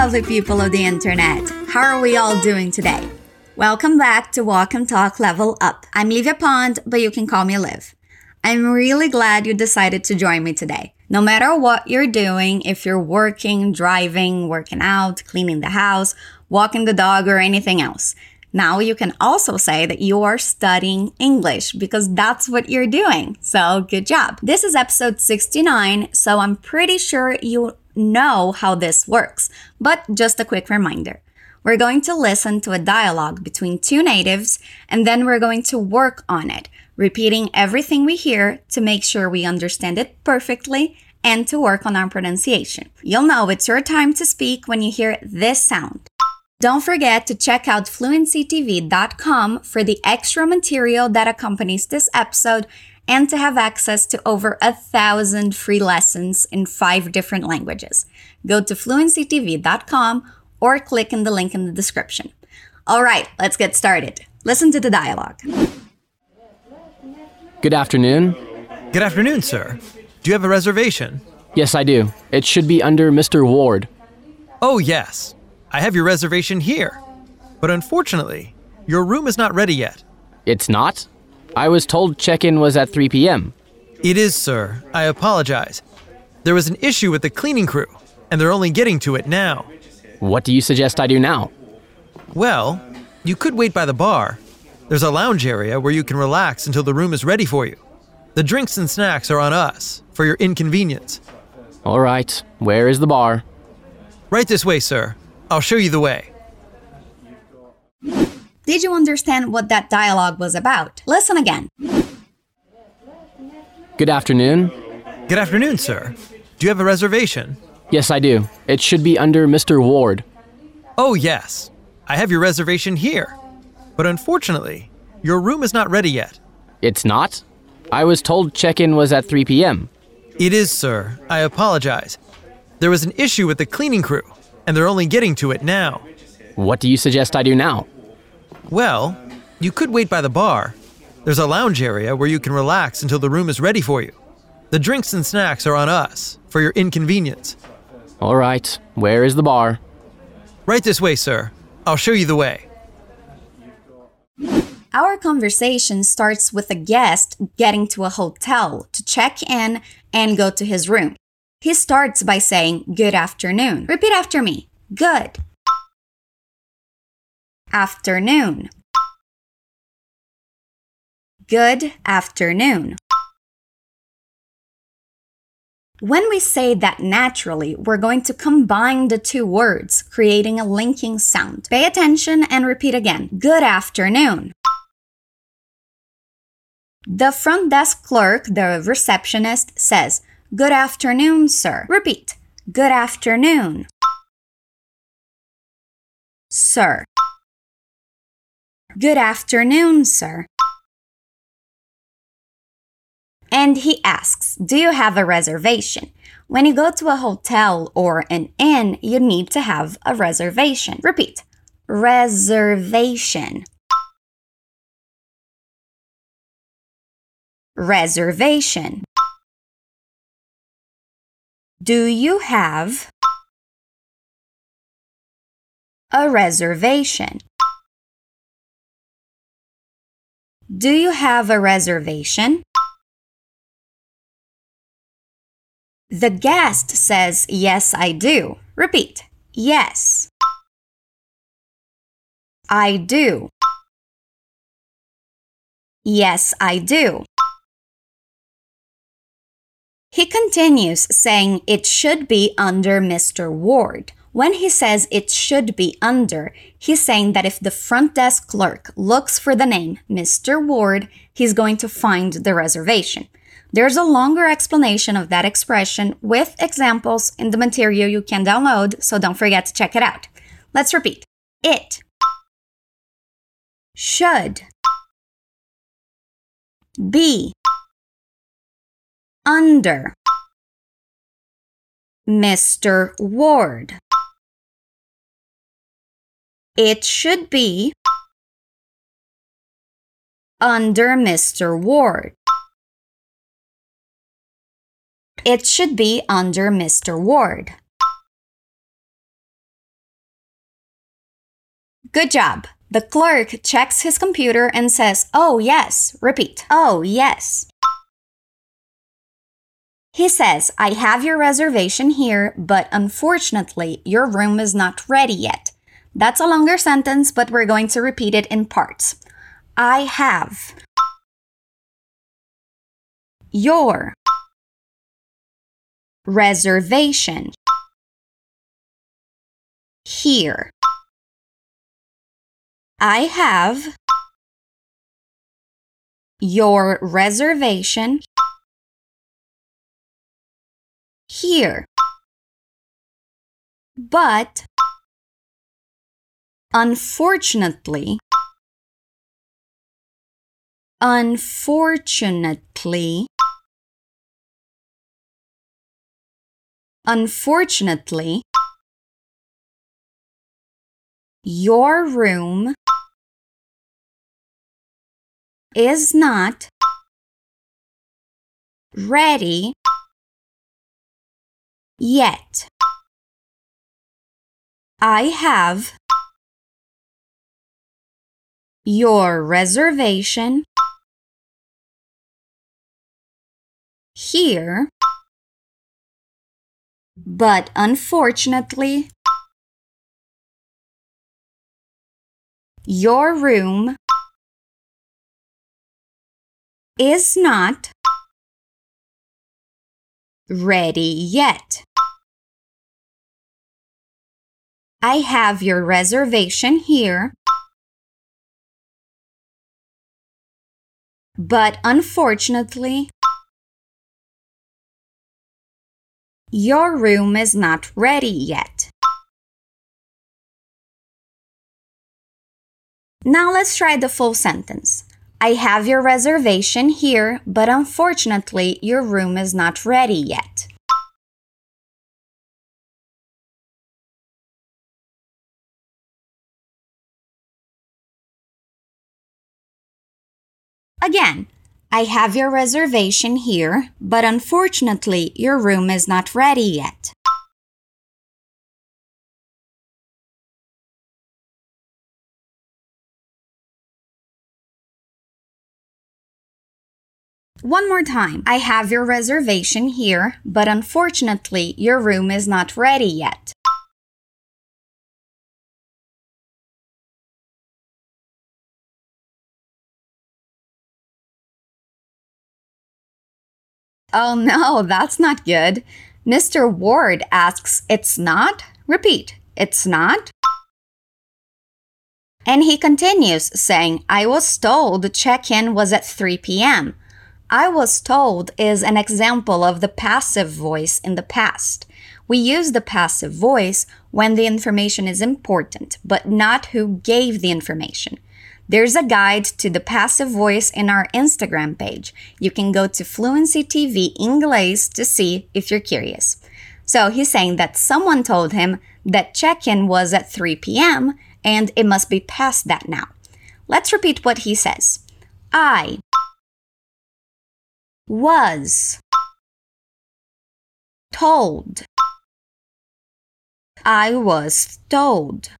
lovely people of the internet. How are we all doing today? Welcome back to Walk and Talk Level Up. I'm Livia Pond, but you can call me Liv. I'm really glad you decided to join me today. No matter what you're doing, if you're working, driving, working out, cleaning the house, walking the dog, or anything else, now you can also say that you are studying English because that's what you're doing. So good job. This is episode 69, so I'm pretty sure you know how this works, but just a quick reminder. We're going to listen to a dialogue between two natives and then we're going to work on it, repeating everything we hear to make sure we understand it perfectly and to work on our pronunciation. You'll know it's your time to speak when you hear this sound. Don't forget to check out fluencytv.com for the extra material that accompanies this episode and to have access to over a thousand free lessons in five different languages. Go to fluencytv.com or click in the link in the description. All right, let's get started. Listen to the dialogue. Good afternoon. Good afternoon, sir. Do you have a reservation? Yes, I do. It should be under Mr. Ward. Oh, yes. I have your reservation here. But unfortunately, your room is not ready yet. It's not? I was told check in was at 3 p.m. It is, sir. I apologize. There was an issue with the cleaning crew, and they're only getting to it now. What do you suggest I do now? Well, you could wait by the bar. There's a lounge area where you can relax until the room is ready for you. The drinks and snacks are on us, for your inconvenience. All right, where is the bar? Right this way, sir. I'll show you the way. Did you understand what that dialogue was about? Listen again. Good afternoon. Good afternoon, sir. Do you have a reservation? Yes, I do. It should be under Mr. Ward. Oh, yes. I have your reservation here. But unfortunately, your room is not ready yet. It's not? I was told check in was at 3 p.m. It is, sir. I apologize. There was an issue with the cleaning crew, and they're only getting to it now. What do you suggest I do now? Well, you could wait by the bar. There's a lounge area where you can relax until the room is ready for you. The drinks and snacks are on us, for your inconvenience. All right, where is the bar? Right this way, sir. I'll show you the way. Our conversation starts with a guest getting to a hotel to check in and go to his room. He starts by saying, Good afternoon. Repeat after me. Good. Afternoon. Good afternoon. When we say that naturally, we're going to combine the two words, creating a linking sound. Pay attention and repeat again. Good afternoon. The front desk clerk, the receptionist, says, Good afternoon, sir. Repeat. Good afternoon. Sir. Good afternoon, sir. And he asks, Do you have a reservation? When you go to a hotel or an inn, you need to have a reservation. Repeat. Reservation. Reservation. Do you have a reservation? Do you have a reservation? The guest says, Yes, I do. Repeat. Yes. I do. Yes, I do. He continues saying it should be under Mr. Ward. When he says it should be under, he's saying that if the front desk clerk looks for the name Mr. Ward, he's going to find the reservation. There's a longer explanation of that expression with examples in the material you can download, so don't forget to check it out. Let's repeat. It should be under Mr. Ward. It should be under Mr. Ward. It should be under Mr. Ward. Good job. The clerk checks his computer and says, Oh, yes. Repeat. Oh, yes. He says, I have your reservation here, but unfortunately, your room is not ready yet. That's a longer sentence, but we're going to repeat it in parts. I have your reservation here. I have your reservation here. But unfortunately, unfortunately, unfortunately, your room is not ready yet. I have your reservation here, but unfortunately, your room is not ready yet. I have your reservation here. But unfortunately, your room is not ready yet. Now let's try the full sentence. I have your reservation here, but unfortunately, your room is not ready yet. Again, I have your reservation here, but unfortunately, your room is not ready yet. One more time. I have your reservation here, but unfortunately, your room is not ready yet. Oh no, that's not good. Mr. Ward asks, It's not? Repeat, It's not? And he continues saying, I was told check in was at 3 p.m. I was told is an example of the passive voice in the past. We use the passive voice when the information is important, but not who gave the information. There's a guide to the passive voice in our Instagram page. You can go to Fluency TV English to see if you're curious. So he's saying that someone told him that check in was at 3 p.m. and it must be past that now. Let's repeat what he says. I was told. I was told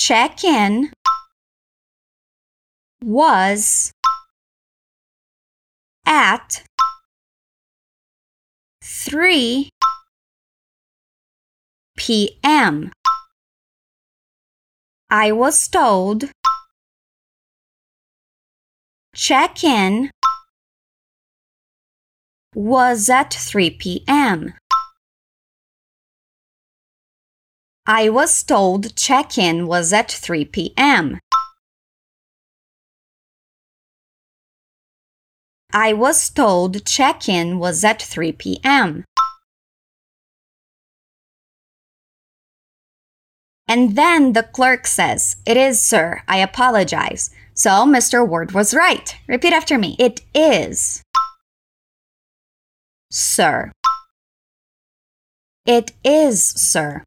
check in was at 3 p.m. I was told check in was at 3 p.m. I was told check in was at 3 p.m. I was told check in was at 3 p.m. And then the clerk says, It is, sir. I apologize. So Mr. Ward was right. Repeat after me. It is, sir. It is, sir.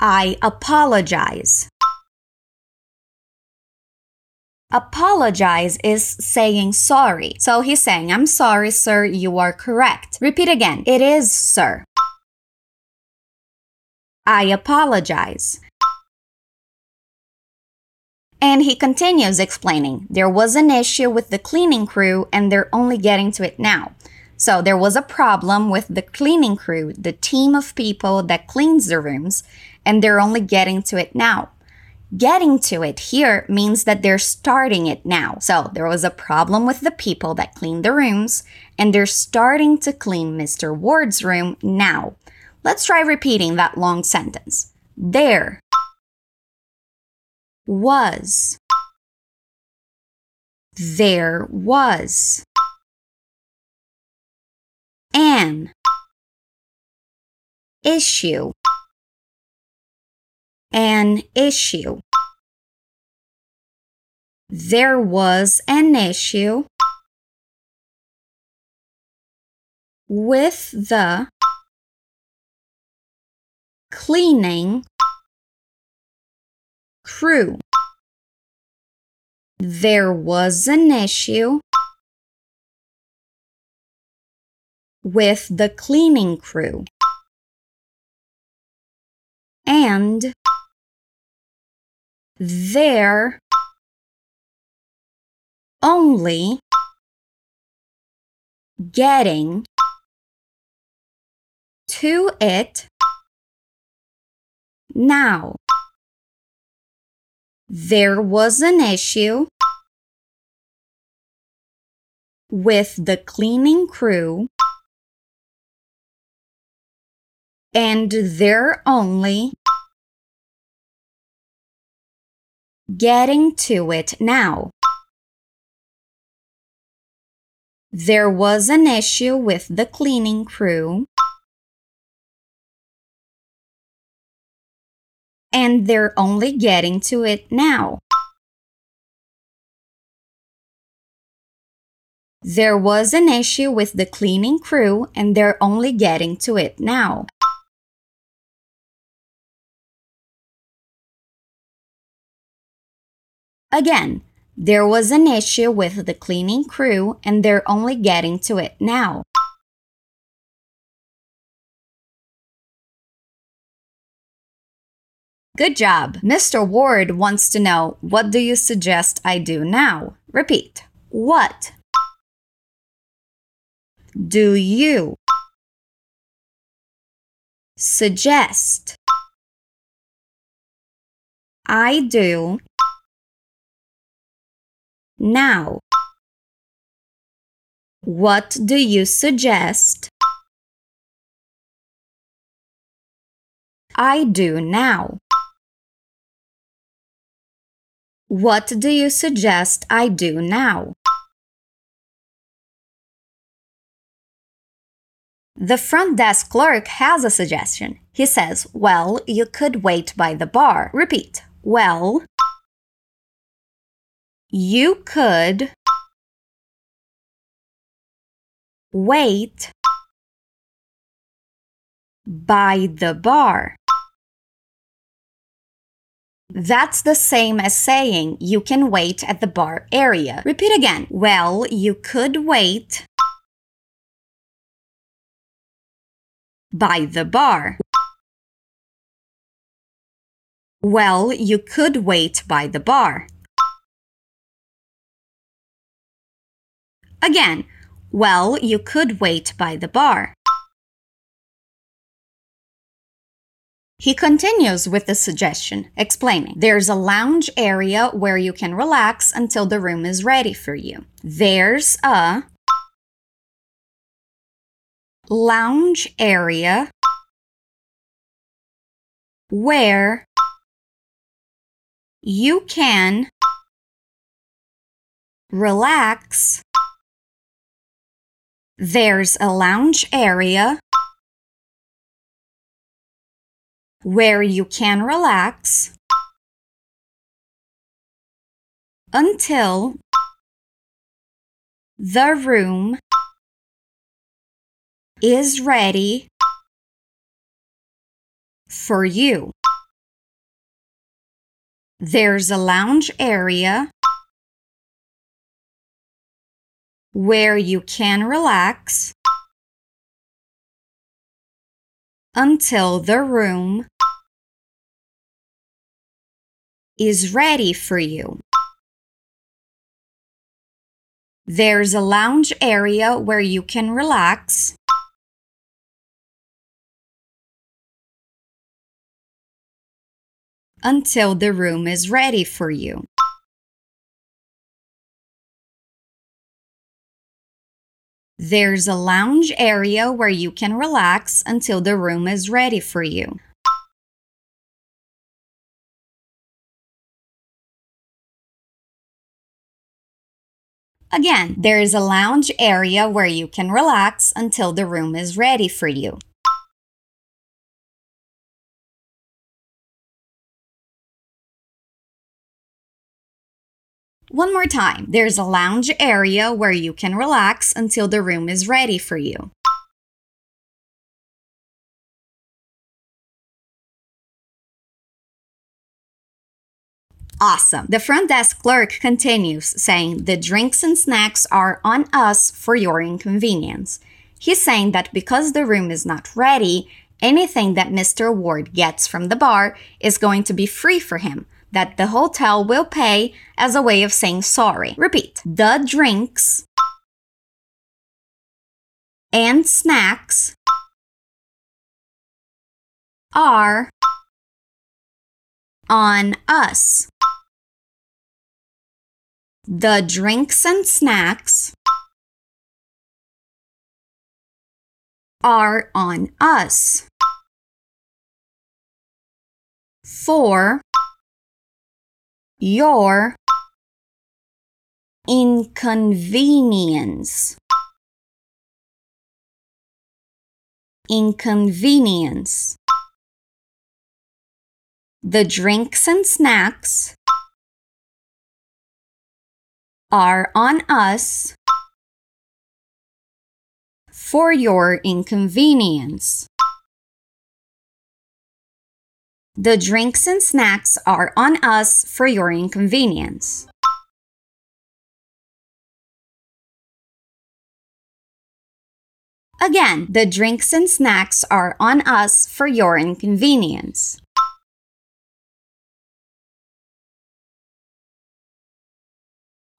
I apologize. Apologize is saying sorry. So he's saying, I'm sorry, sir, you are correct. Repeat again. It is, sir. I apologize. And he continues explaining there was an issue with the cleaning crew and they're only getting to it now. So there was a problem with the cleaning crew, the team of people that cleans the rooms, and they're only getting to it now. Getting to it here means that they're starting it now. So there was a problem with the people that clean the rooms, and they're starting to clean Mr. Ward's room now. Let's try repeating that long sentence. There was. There was. An issue. An issue. There was an issue with the cleaning crew. There was an issue with the cleaning crew. And they're only getting to it now. There was an issue with the cleaning crew and they're only getting to it now. There was an issue with the cleaning crew, and they're only getting to it now. There was an issue with the cleaning crew, and they're only getting to it now. Again, there was an issue with the cleaning crew and they're only getting to it now. Good job. Mr. Ward wants to know what do you suggest I do now? Repeat. What do you suggest I do now. What do you suggest? I do now. What do you suggest I do now? The front desk clerk has a suggestion. He says, Well, you could wait by the bar. Repeat. Well, you could wait by the bar. That's the same as saying you can wait at the bar area. Repeat again. Well, you could wait by the bar. Well, you could wait by the bar. Again, well, you could wait by the bar. He continues with the suggestion, explaining there's a lounge area where you can relax until the room is ready for you. There's a lounge area where you can relax there's a lounge area where you can relax until the room is ready for you. There's a lounge area where you can relax until the room is ready for you. There's a lounge area where you can relax. Until the room is ready for you. There's a lounge area where you can relax until the room is ready for you. Again, there is a lounge area where you can relax until the room is ready for you. One more time. There's a lounge area where you can relax until the room is ready for you. Awesome. The front desk clerk continues saying the drinks and snacks are on us for your inconvenience. He's saying that because the room is not ready, anything that Mr. Ward gets from the bar is going to be free for him, that the hotel will pay as a way of saying sorry. Repeat the drinks and snacks are on us. The drinks and snacks are on us. For your inconvenience. Inconvenience. The drinks and snacks are on us for your inconvenience. The drinks and snacks are on us for your inconvenience. Again, the drinks and snacks are on us for your inconvenience.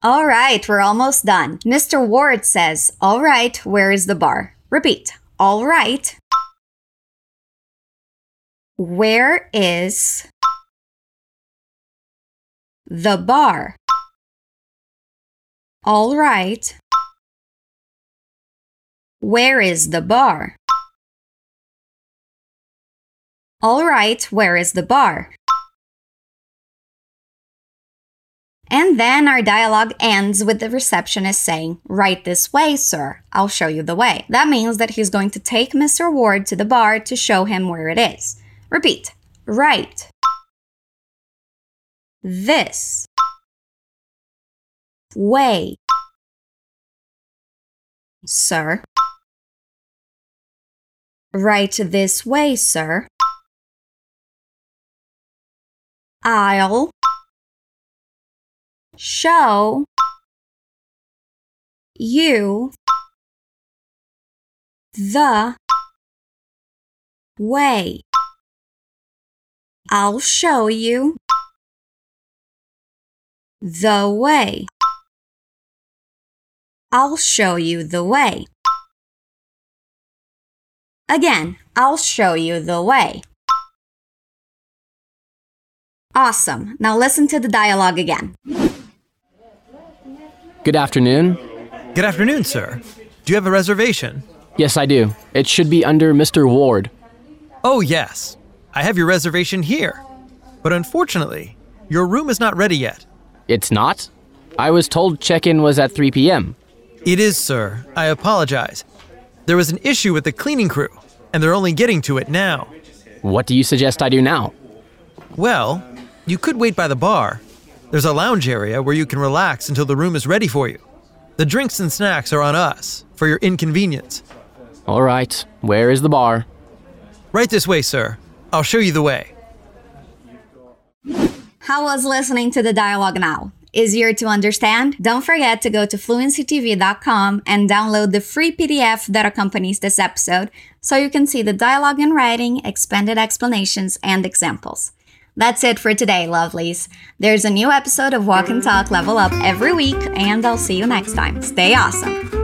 All right, we're almost done. Mr. Ward says, All right, where is the bar? Repeat. All right. Where is the bar? All right. Where is the bar? All right, where is the bar? And then our dialogue ends with the receptionist saying, Right this way, sir. I'll show you the way. That means that he's going to take Mr. Ward to the bar to show him where it is. Repeat. Right. This. Way. Sir. Right this way, sir. I'll show you the way. I'll show you the way. I'll show you the way. Again, I'll show you the way. Awesome. Now listen to the dialogue again. Good afternoon. Good afternoon, sir. Do you have a reservation? Yes, I do. It should be under Mr. Ward. Oh, yes. I have your reservation here. But unfortunately, your room is not ready yet. It's not? I was told check in was at 3 p.m. It is, sir. I apologize. There was an issue with the cleaning crew, and they're only getting to it now. What do you suggest I do now? Well, you could wait by the bar, there's a lounge area where you can relax until the room is ready for you. The drinks and snacks are on us for your inconvenience. All right, where is the bar? Right this way, sir. I'll show you the way. How was listening to the dialogue now? Easier to understand? Don't forget to go to fluencytv.com and download the free PDF that accompanies this episode so you can see the dialogue in writing, expanded explanations, and examples. That's it for today, lovelies. There's a new episode of Walk and Talk Level Up every week, and I'll see you next time. Stay awesome.